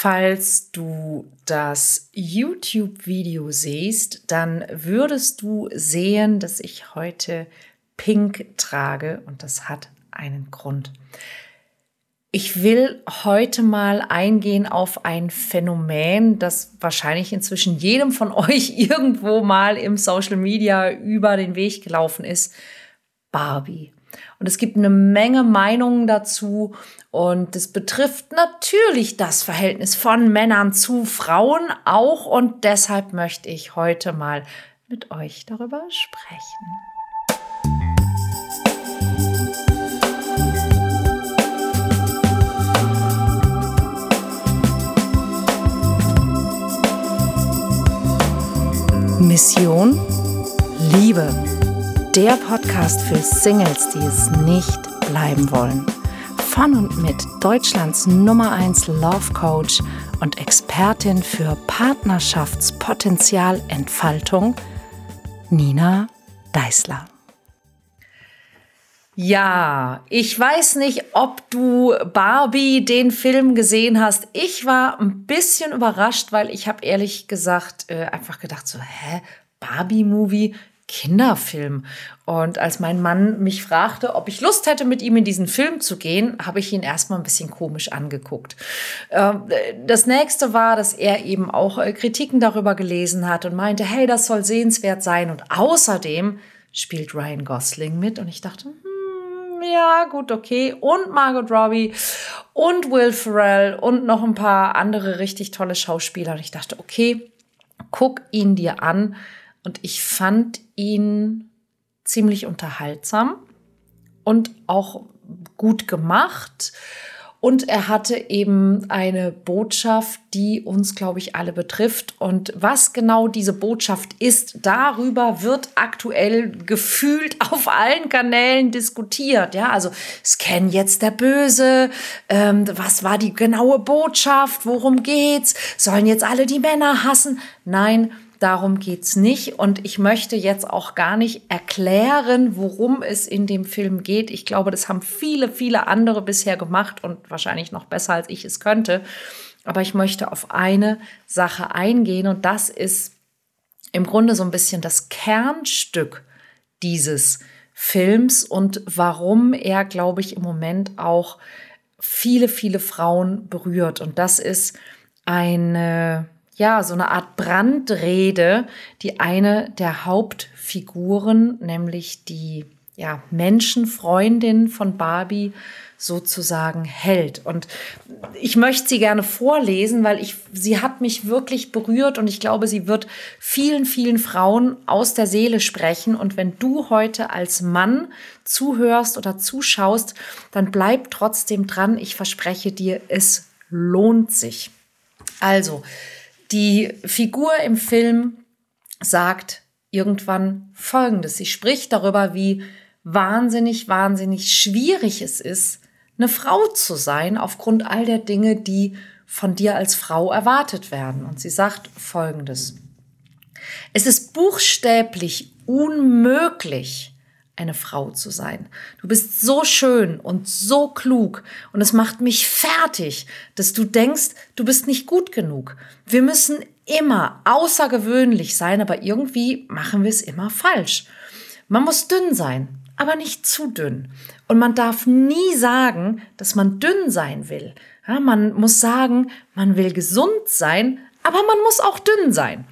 Falls du das YouTube-Video siehst, dann würdest du sehen, dass ich heute pink trage und das hat einen Grund. Ich will heute mal eingehen auf ein Phänomen, das wahrscheinlich inzwischen jedem von euch irgendwo mal im Social Media über den Weg gelaufen ist. Barbie. Und es gibt eine Menge Meinungen dazu. Und es betrifft natürlich das Verhältnis von Männern zu Frauen auch. Und deshalb möchte ich heute mal mit euch darüber sprechen. Mission Liebe der Podcast für Singles, die es nicht bleiben wollen. Von und mit Deutschlands Nummer 1 Love Coach und Expertin für Partnerschaftspotenzialentfaltung, Nina Deißler. Ja, ich weiß nicht, ob du Barbie den Film gesehen hast. Ich war ein bisschen überrascht, weil ich habe ehrlich gesagt äh, einfach gedacht so, hä, Barbie-Movie? Kinderfilm. Und als mein Mann mich fragte, ob ich Lust hätte, mit ihm in diesen Film zu gehen, habe ich ihn erstmal ein bisschen komisch angeguckt. Ähm, das nächste war, dass er eben auch äh, Kritiken darüber gelesen hat und meinte, hey, das soll sehenswert sein. Und außerdem spielt Ryan Gosling mit. Und ich dachte, hm, ja, gut, okay. Und Margot Robbie und Will Ferrell und noch ein paar andere richtig tolle Schauspieler. Und ich dachte, okay, guck ihn dir an und ich fand ihn ziemlich unterhaltsam und auch gut gemacht. Und er hatte eben eine Botschaft, die uns, glaube ich, alle betrifft. Und was genau diese Botschaft ist, darüber wird aktuell gefühlt auf allen Kanälen diskutiert. Ja, also scan jetzt der Böse. Ähm, was war die genaue Botschaft? Worum geht's? Sollen jetzt alle die Männer hassen? Nein, Darum geht's nicht. Und ich möchte jetzt auch gar nicht erklären, worum es in dem Film geht. Ich glaube, das haben viele, viele andere bisher gemacht und wahrscheinlich noch besser, als ich es könnte. Aber ich möchte auf eine Sache eingehen und das ist im Grunde so ein bisschen das Kernstück dieses Films und warum er, glaube ich, im Moment auch viele, viele Frauen berührt. Und das ist eine ja, so eine Art Brandrede, die eine der Hauptfiguren, nämlich die ja, Menschenfreundin von Barbie sozusagen hält. Und ich möchte sie gerne vorlesen, weil ich, sie hat mich wirklich berührt und ich glaube, sie wird vielen, vielen Frauen aus der Seele sprechen. Und wenn du heute als Mann zuhörst oder zuschaust, dann bleib trotzdem dran. Ich verspreche dir, es lohnt sich. Also, die Figur im Film sagt irgendwann Folgendes. Sie spricht darüber, wie wahnsinnig, wahnsinnig schwierig es ist, eine Frau zu sein aufgrund all der Dinge, die von dir als Frau erwartet werden. Und sie sagt Folgendes. Es ist buchstäblich unmöglich, eine Frau zu sein. Du bist so schön und so klug und es macht mich fertig, dass du denkst, du bist nicht gut genug. Wir müssen immer außergewöhnlich sein, aber irgendwie machen wir es immer falsch. Man muss dünn sein, aber nicht zu dünn. Und man darf nie sagen, dass man dünn sein will. Ja, man muss sagen, man will gesund sein, aber man muss auch dünn sein.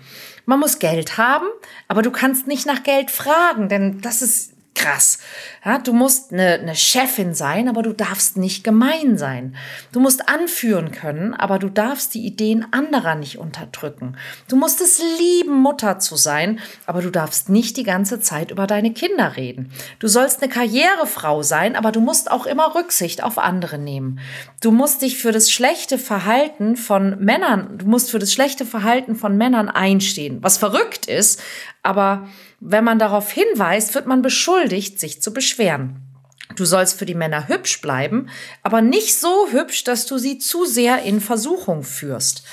Man muss Geld haben, aber du kannst nicht nach Geld fragen, denn das ist krass. Ja, du musst eine, eine Chefin sein, aber du darfst nicht gemein sein. Du musst anführen können, aber du darfst die Ideen anderer nicht unterdrücken. Du musst es lieben, Mutter zu sein, aber du darfst nicht die ganze Zeit über deine Kinder reden. Du sollst eine Karrierefrau sein, aber du musst auch immer Rücksicht auf andere nehmen. Du musst dich für das schlechte Verhalten von Männern, du musst für das schlechte Verhalten von Männern einstehen, was verrückt ist, aber wenn man darauf hinweist, wird man beschuldigt, sich zu beschweren. Du sollst für die Männer hübsch bleiben, aber nicht so hübsch, dass du sie zu sehr in Versuchung führst.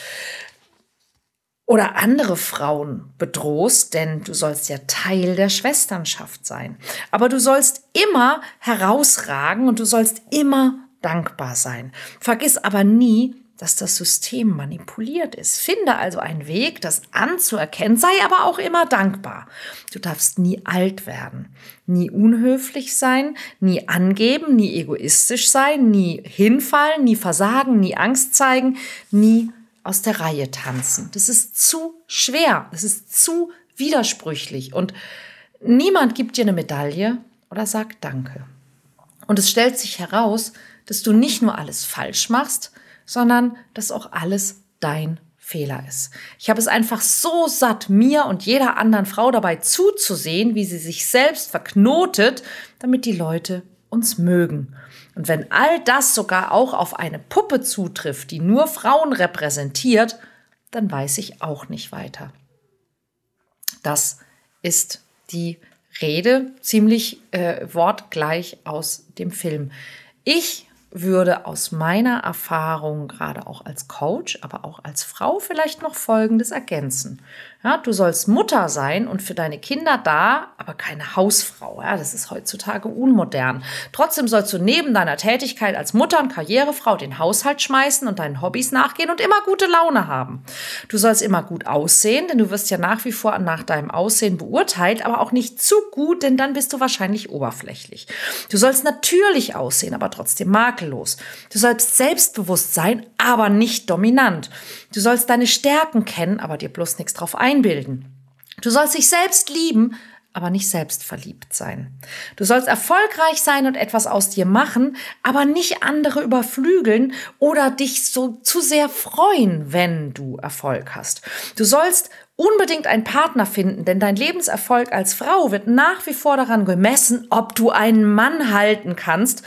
Oder andere Frauen bedrohst, denn du sollst ja Teil der Schwesternschaft sein. Aber du sollst immer herausragen und du sollst immer dankbar sein. Vergiss aber nie, dass das System manipuliert ist. Finde also einen Weg, das anzuerkennen, sei aber auch immer dankbar. Du darfst nie alt werden, nie unhöflich sein, nie angeben, nie egoistisch sein, nie hinfallen, nie versagen, nie Angst zeigen, nie aus der Reihe tanzen. Das ist zu schwer, das ist zu widersprüchlich und niemand gibt dir eine Medaille oder sagt Danke. Und es stellt sich heraus, dass du nicht nur alles falsch machst, sondern dass auch alles dein Fehler ist. Ich habe es einfach so satt, mir und jeder anderen Frau dabei zuzusehen, wie sie sich selbst verknotet, damit die Leute uns mögen. Und wenn all das sogar auch auf eine Puppe zutrifft, die nur Frauen repräsentiert, dann weiß ich auch nicht weiter. Das ist die Rede, ziemlich äh, wortgleich aus dem Film. Ich würde aus meiner Erfahrung, gerade auch als Coach, aber auch als Frau, vielleicht noch Folgendes ergänzen. Ja, du sollst Mutter sein und für deine Kinder da, aber keine Hausfrau. Ja, das ist heutzutage unmodern. Trotzdem sollst du neben deiner Tätigkeit als Mutter und Karrierefrau den Haushalt schmeißen und deinen Hobbys nachgehen und immer gute Laune haben. Du sollst immer gut aussehen, denn du wirst ja nach wie vor nach deinem Aussehen beurteilt, aber auch nicht zu gut, denn dann bist du wahrscheinlich oberflächlich. Du sollst natürlich aussehen, aber trotzdem makellos. Du sollst selbstbewusst sein, aber nicht dominant. Du sollst deine Stärken kennen, aber dir bloß nichts drauf einbilden. Du sollst dich selbst lieben, aber nicht selbst verliebt sein. Du sollst erfolgreich sein und etwas aus dir machen, aber nicht andere überflügeln oder dich so zu sehr freuen, wenn du Erfolg hast. Du sollst unbedingt einen Partner finden, denn dein Lebenserfolg als Frau wird nach wie vor daran gemessen, ob du einen Mann halten kannst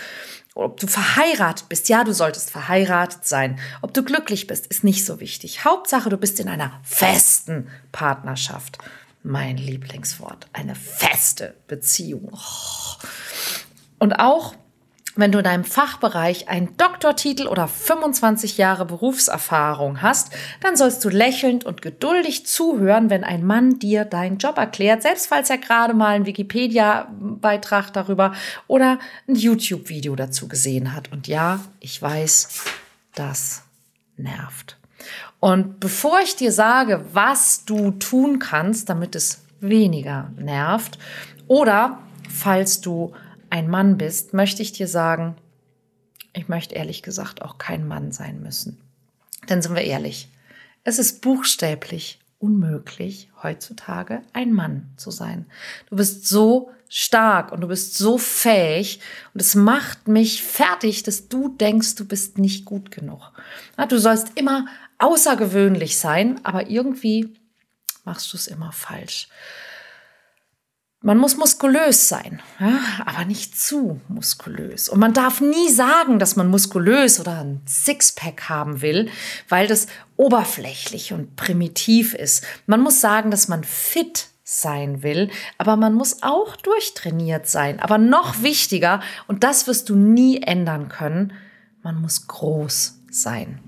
ob du verheiratet bist, ja, du solltest verheiratet sein. Ob du glücklich bist, ist nicht so wichtig. Hauptsache, du bist in einer festen Partnerschaft. Mein Lieblingswort, eine feste Beziehung. Oh. Und auch wenn du in deinem Fachbereich einen Doktortitel oder 25 Jahre Berufserfahrung hast, dann sollst du lächelnd und geduldig zuhören, wenn ein Mann dir deinen Job erklärt, selbst falls er gerade mal einen Wikipedia-Beitrag darüber oder ein YouTube-Video dazu gesehen hat. Und ja, ich weiß, das nervt. Und bevor ich dir sage, was du tun kannst, damit es weniger nervt, oder falls du ein Mann bist, möchte ich dir sagen, ich möchte ehrlich gesagt auch kein Mann sein müssen. Denn sind wir ehrlich, es ist buchstäblich unmöglich, heutzutage ein Mann zu sein. Du bist so stark und du bist so fähig und es macht mich fertig, dass du denkst, du bist nicht gut genug. Du sollst immer außergewöhnlich sein, aber irgendwie machst du es immer falsch. Man muss muskulös sein, ja, aber nicht zu muskulös. Und man darf nie sagen, dass man muskulös oder ein Sixpack haben will, weil das oberflächlich und primitiv ist. Man muss sagen, dass man fit sein will, aber man muss auch durchtrainiert sein. Aber noch wichtiger, und das wirst du nie ändern können, man muss groß sein.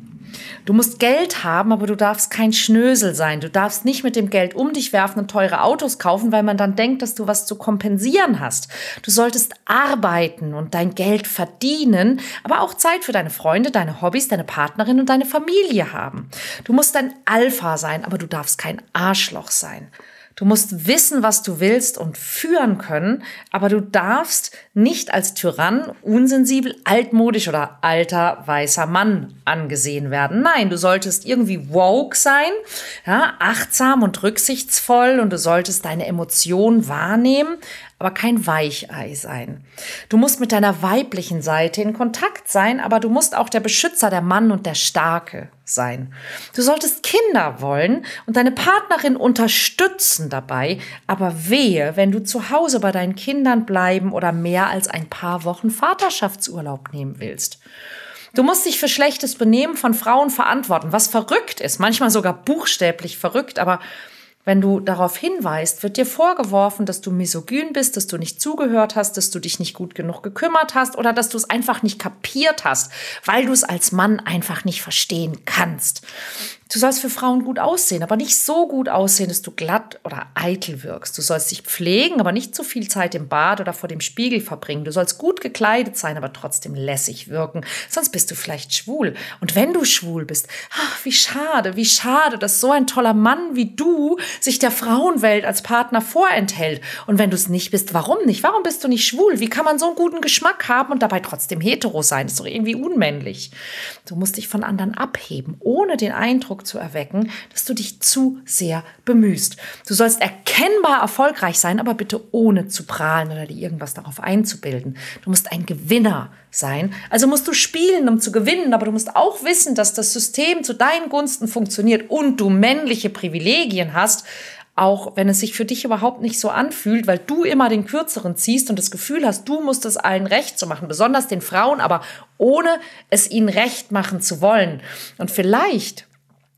Du musst Geld haben, aber du darfst kein Schnösel sein. Du darfst nicht mit dem Geld um dich werfen und teure Autos kaufen, weil man dann denkt, dass du was zu kompensieren hast. Du solltest arbeiten und dein Geld verdienen, aber auch Zeit für deine Freunde, deine Hobbys, deine Partnerin und deine Familie haben. Du musst ein Alpha sein, aber du darfst kein Arschloch sein. Du musst wissen, was du willst und führen können, aber du darfst nicht als Tyrann, unsensibel, altmodisch oder alter weißer Mann angesehen werden. Nein, du solltest irgendwie woke sein, ja, achtsam und rücksichtsvoll und du solltest deine Emotionen wahrnehmen, aber kein Weichei sein. Du musst mit deiner weiblichen Seite in Kontakt sein, aber du musst auch der Beschützer, der Mann und der Starke sein. Du solltest Kinder wollen und deine Partnerin unterstützen dabei, aber wehe, wenn du zu Hause bei deinen Kindern bleiben oder mehr als ein paar Wochen Vaterschaftsurlaub nehmen willst. Du musst dich für schlechtes Benehmen von Frauen verantworten, was verrückt ist, manchmal sogar buchstäblich verrückt, aber wenn du darauf hinweist, wird dir vorgeworfen, dass du misogyn bist, dass du nicht zugehört hast, dass du dich nicht gut genug gekümmert hast oder dass du es einfach nicht kapiert hast, weil du es als Mann einfach nicht verstehen kannst. Du sollst für Frauen gut aussehen, aber nicht so gut aussehen, dass du glatt oder eitel wirkst. Du sollst dich pflegen, aber nicht zu viel Zeit im Bad oder vor dem Spiegel verbringen. Du sollst gut gekleidet sein, aber trotzdem lässig wirken. Sonst bist du vielleicht schwul. Und wenn du schwul bist, ach, wie schade, wie schade, dass so ein toller Mann wie du sich der Frauenwelt als Partner vorenthält. Und wenn du es nicht bist, warum nicht? Warum bist du nicht schwul? Wie kann man so einen guten Geschmack haben und dabei trotzdem hetero sein? Das ist doch irgendwie unmännlich. Du musst dich von anderen abheben, ohne den Eindruck Eindruck zu erwecken, dass du dich zu sehr bemühst. Du sollst erkennbar erfolgreich sein, aber bitte ohne zu prahlen oder dir irgendwas darauf einzubilden. Du musst ein Gewinner sein. Also musst du spielen, um zu gewinnen, aber du musst auch wissen, dass das System zu deinen Gunsten funktioniert und du männliche Privilegien hast, auch wenn es sich für dich überhaupt nicht so anfühlt, weil du immer den Kürzeren ziehst und das Gefühl hast, du musst es allen recht zu machen, besonders den Frauen, aber ohne es ihnen recht machen zu wollen. Und vielleicht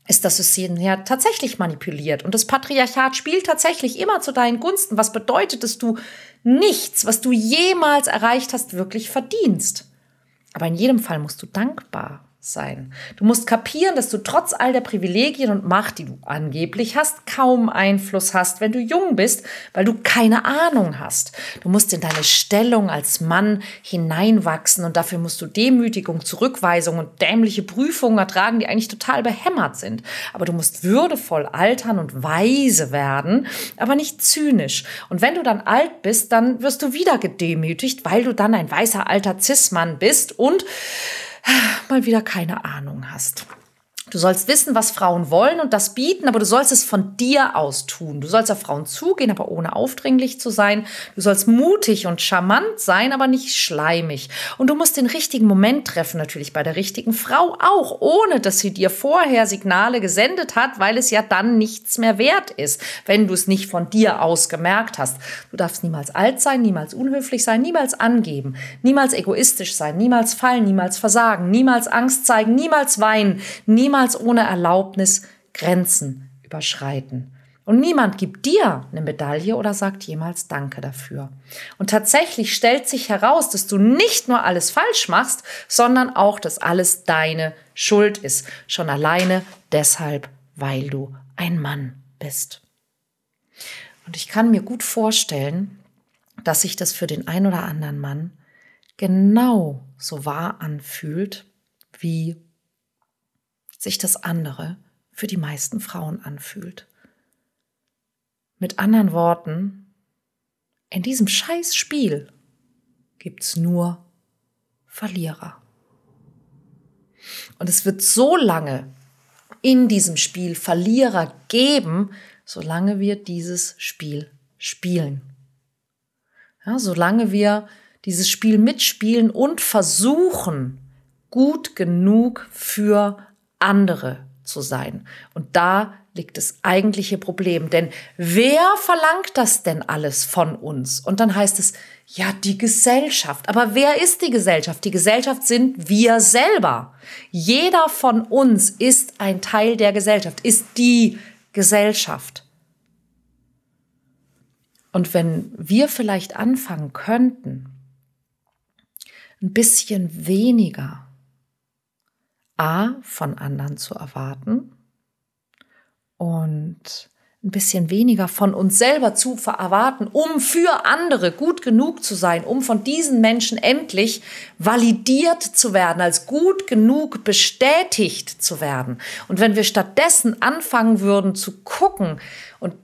ist das System ja tatsächlich manipuliert. Und das Patriarchat spielt tatsächlich immer zu deinen Gunsten. Was bedeutet, dass du nichts, was du jemals erreicht hast, wirklich verdienst. Aber in jedem Fall musst du dankbar sein. Du musst kapieren, dass du trotz all der Privilegien und Macht, die du angeblich hast, kaum Einfluss hast, wenn du jung bist, weil du keine Ahnung hast. Du musst in deine Stellung als Mann hineinwachsen und dafür musst du Demütigung, Zurückweisung und dämliche Prüfungen ertragen, die eigentlich total behämmert sind. Aber du musst würdevoll altern und weise werden, aber nicht zynisch. Und wenn du dann alt bist, dann wirst du wieder gedemütigt, weil du dann ein weißer alter Cis-Mann bist und mal wieder keine Ahnung hast. Du sollst wissen, was Frauen wollen und das bieten, aber du sollst es von dir aus tun. Du sollst auf Frauen zugehen, aber ohne aufdringlich zu sein. Du sollst mutig und charmant sein, aber nicht schleimig. Und du musst den richtigen Moment treffen, natürlich bei der richtigen Frau auch, ohne dass sie dir vorher Signale gesendet hat, weil es ja dann nichts mehr wert ist, wenn du es nicht von dir aus gemerkt hast. Du darfst niemals alt sein, niemals unhöflich sein, niemals angeben, niemals egoistisch sein, niemals fallen, niemals versagen, niemals Angst zeigen, niemals weinen, niemals niemals ohne Erlaubnis Grenzen überschreiten. Und niemand gibt dir eine Medaille oder sagt jemals Danke dafür. Und tatsächlich stellt sich heraus, dass du nicht nur alles falsch machst, sondern auch, dass alles deine Schuld ist. Schon alleine deshalb, weil du ein Mann bist. Und ich kann mir gut vorstellen, dass sich das für den ein oder anderen Mann genau so wahr anfühlt wie sich das andere für die meisten Frauen anfühlt. Mit anderen Worten, in diesem Scheißspiel gibt's nur Verlierer. Und es wird so lange in diesem Spiel Verlierer geben, solange wir dieses Spiel spielen. Ja, solange wir dieses Spiel mitspielen und versuchen, gut genug für andere zu sein. Und da liegt das eigentliche Problem. Denn wer verlangt das denn alles von uns? Und dann heißt es, ja, die Gesellschaft. Aber wer ist die Gesellschaft? Die Gesellschaft sind wir selber. Jeder von uns ist ein Teil der Gesellschaft, ist die Gesellschaft. Und wenn wir vielleicht anfangen könnten, ein bisschen weniger A von anderen zu erwarten und ein bisschen weniger von uns selber zu erwarten, um für andere gut genug zu sein, um von diesen Menschen endlich validiert zu werden, als gut genug bestätigt zu werden. Und wenn wir stattdessen anfangen würden zu gucken und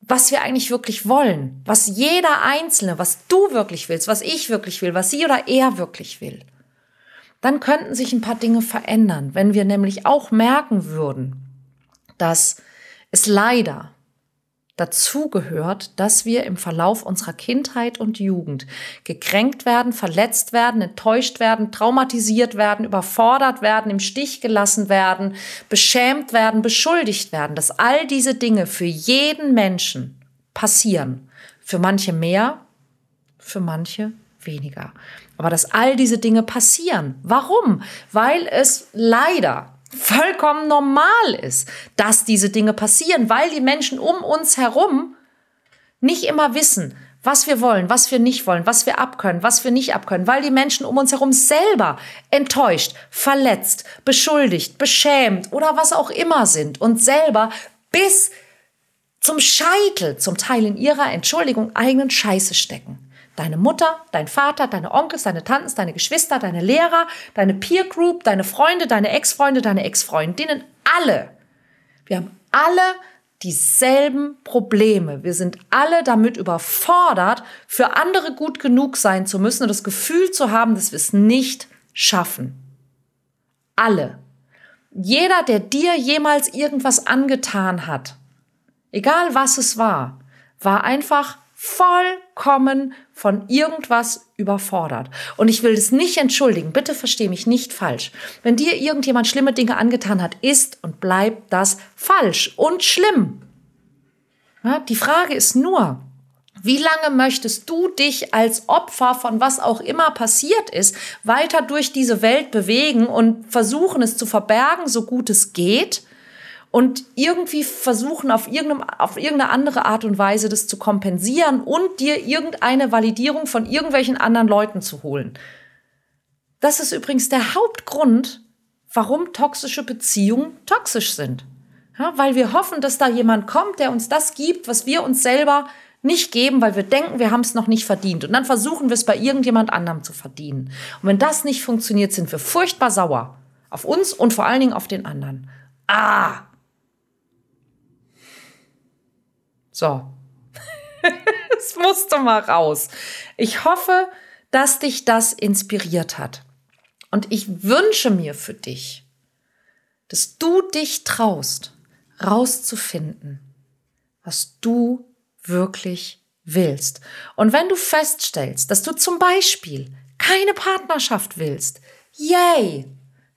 was wir eigentlich wirklich wollen, was jeder Einzelne, was du wirklich willst, was ich wirklich will, was sie oder er wirklich will, dann könnten sich ein paar Dinge verändern, wenn wir nämlich auch merken würden, dass es leider dazu gehört, dass wir im Verlauf unserer Kindheit und Jugend gekränkt werden, verletzt werden, enttäuscht werden, traumatisiert werden, überfordert werden, im Stich gelassen werden, beschämt werden, beschuldigt werden, dass all diese Dinge für jeden Menschen passieren. Für manche mehr, für manche weniger. Aber dass all diese Dinge passieren. Warum? Weil es leider vollkommen normal ist, dass diese Dinge passieren, weil die Menschen um uns herum nicht immer wissen, was wir wollen, was wir nicht wollen, was wir abkönnen, was wir nicht abkönnen, weil die Menschen um uns herum selber enttäuscht, verletzt, beschuldigt, beschämt oder was auch immer sind und selber bis zum Scheitel zum Teil in ihrer Entschuldigung eigenen Scheiße stecken. Deine Mutter, dein Vater, deine Onkels, deine Tanten, deine Geschwister, deine Lehrer, deine Peer Group, deine Freunde, deine Ex-Freunde, deine Ex-Freundinnen, alle. Wir haben alle dieselben Probleme. Wir sind alle damit überfordert, für andere gut genug sein zu müssen und das Gefühl zu haben, dass wir es nicht schaffen. Alle. Jeder, der dir jemals irgendwas angetan hat, egal was es war, war einfach vollkommen von irgendwas überfordert. Und ich will das nicht entschuldigen, bitte verstehe mich nicht falsch. Wenn dir irgendjemand schlimme Dinge angetan hat, ist und bleibt das falsch und schlimm. Ja, die Frage ist nur, wie lange möchtest du dich als Opfer von was auch immer passiert ist, weiter durch diese Welt bewegen und versuchen es zu verbergen, so gut es geht? Und irgendwie versuchen, auf, irgendeine, auf irgendeine andere Art und Weise das zu kompensieren und dir irgendeine Validierung von irgendwelchen anderen Leuten zu holen. Das ist übrigens der Hauptgrund, warum toxische Beziehungen toxisch sind. Ja, weil wir hoffen, dass da jemand kommt, der uns das gibt, was wir uns selber nicht geben, weil wir denken, wir haben es noch nicht verdient. Und dann versuchen wir es bei irgendjemand anderem zu verdienen. Und wenn das nicht funktioniert, sind wir furchtbar sauer. Auf uns und vor allen Dingen auf den anderen. Ah, So. es musste mal raus. Ich hoffe, dass dich das inspiriert hat. Und ich wünsche mir für dich, dass du dich traust, rauszufinden, was du wirklich willst. Und wenn du feststellst, dass du zum Beispiel keine Partnerschaft willst, yay!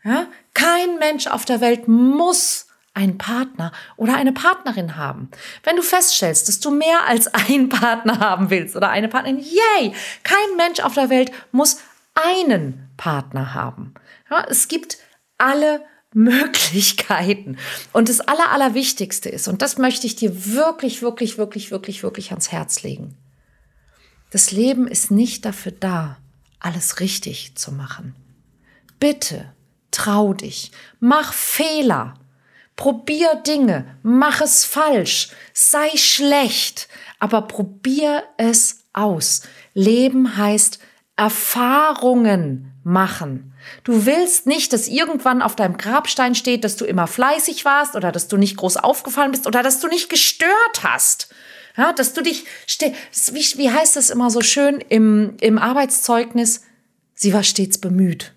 Ja, kein Mensch auf der Welt muss einen Partner oder eine Partnerin haben. Wenn du feststellst, dass du mehr als einen Partner haben willst oder eine Partnerin, yay! Kein Mensch auf der Welt muss einen Partner haben. Ja, es gibt alle Möglichkeiten. Und das Aller, Allerwichtigste ist, und das möchte ich dir wirklich, wirklich, wirklich, wirklich, wirklich ans Herz legen. Das Leben ist nicht dafür da, alles richtig zu machen. Bitte trau dich, mach Fehler, Probier Dinge, mach es falsch, sei schlecht, aber probier es aus. Leben heißt Erfahrungen machen. Du willst nicht, dass irgendwann auf deinem Grabstein steht, dass du immer fleißig warst oder dass du nicht groß aufgefallen bist oder dass du nicht gestört hast. Ja, dass du dich, wie, wie heißt das immer so schön im, im Arbeitszeugnis? Sie war stets bemüht.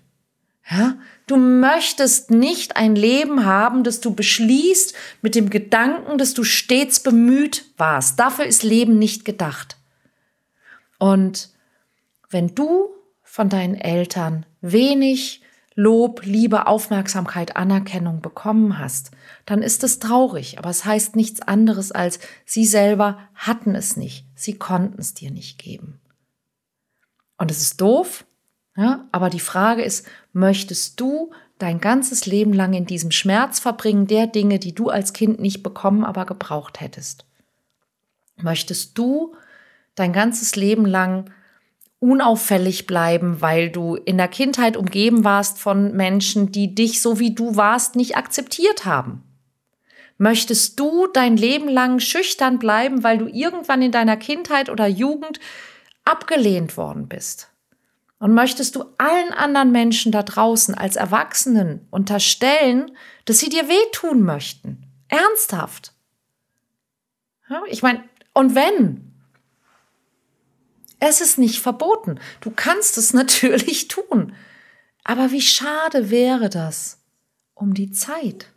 Ja, Du möchtest nicht ein Leben haben, das du beschließt mit dem Gedanken, dass du stets bemüht warst. Dafür ist Leben nicht gedacht. Und wenn du von deinen Eltern wenig Lob, Liebe, Aufmerksamkeit, Anerkennung bekommen hast, dann ist es traurig. Aber es heißt nichts anderes als, sie selber hatten es nicht. Sie konnten es dir nicht geben. Und es ist doof, ja, aber die Frage ist, möchtest du dein ganzes Leben lang in diesem Schmerz verbringen, der Dinge, die du als Kind nicht bekommen, aber gebraucht hättest? Möchtest du dein ganzes Leben lang unauffällig bleiben, weil du in der Kindheit umgeben warst von Menschen, die dich so wie du warst nicht akzeptiert haben? Möchtest du dein Leben lang schüchtern bleiben, weil du irgendwann in deiner Kindheit oder Jugend abgelehnt worden bist? Und möchtest du allen anderen Menschen da draußen als Erwachsenen unterstellen, dass sie dir wehtun möchten? Ernsthaft? Ja, ich meine, und wenn? Es ist nicht verboten. Du kannst es natürlich tun. Aber wie schade wäre das um die Zeit,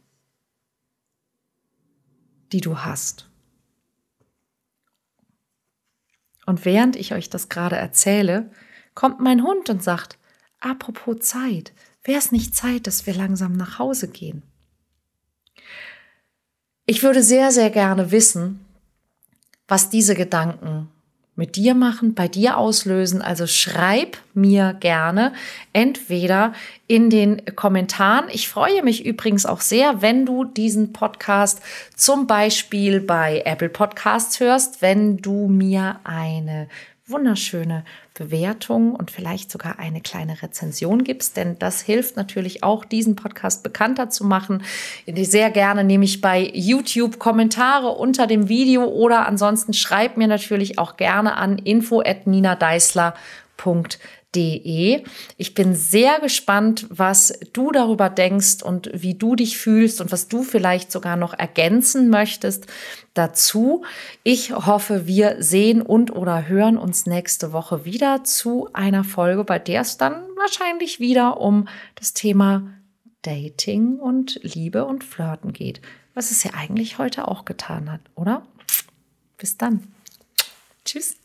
die du hast. Und während ich euch das gerade erzähle, kommt mein Hund und sagt, apropos Zeit, wäre es nicht Zeit, dass wir langsam nach Hause gehen? Ich würde sehr, sehr gerne wissen, was diese Gedanken mit dir machen, bei dir auslösen. Also schreib mir gerne entweder in den Kommentaren. Ich freue mich übrigens auch sehr, wenn du diesen Podcast zum Beispiel bei Apple Podcasts hörst, wenn du mir eine wunderschöne Bewertung und vielleicht sogar eine kleine Rezension gibst, denn das hilft natürlich auch, diesen Podcast bekannter zu machen. Sehr gerne nehme ich bei YouTube Kommentare unter dem Video oder ansonsten schreib mir natürlich auch gerne an info@ninadeisler.de www.mama-mama.de. Ich bin sehr gespannt, was du darüber denkst und wie du dich fühlst und was du vielleicht sogar noch ergänzen möchtest dazu. Ich hoffe, wir sehen und oder hören uns nächste Woche wieder zu einer Folge, bei der es dann wahrscheinlich wieder um das Thema Dating und Liebe und Flirten geht. Was es ja eigentlich heute auch getan hat, oder? Bis dann. Tschüss.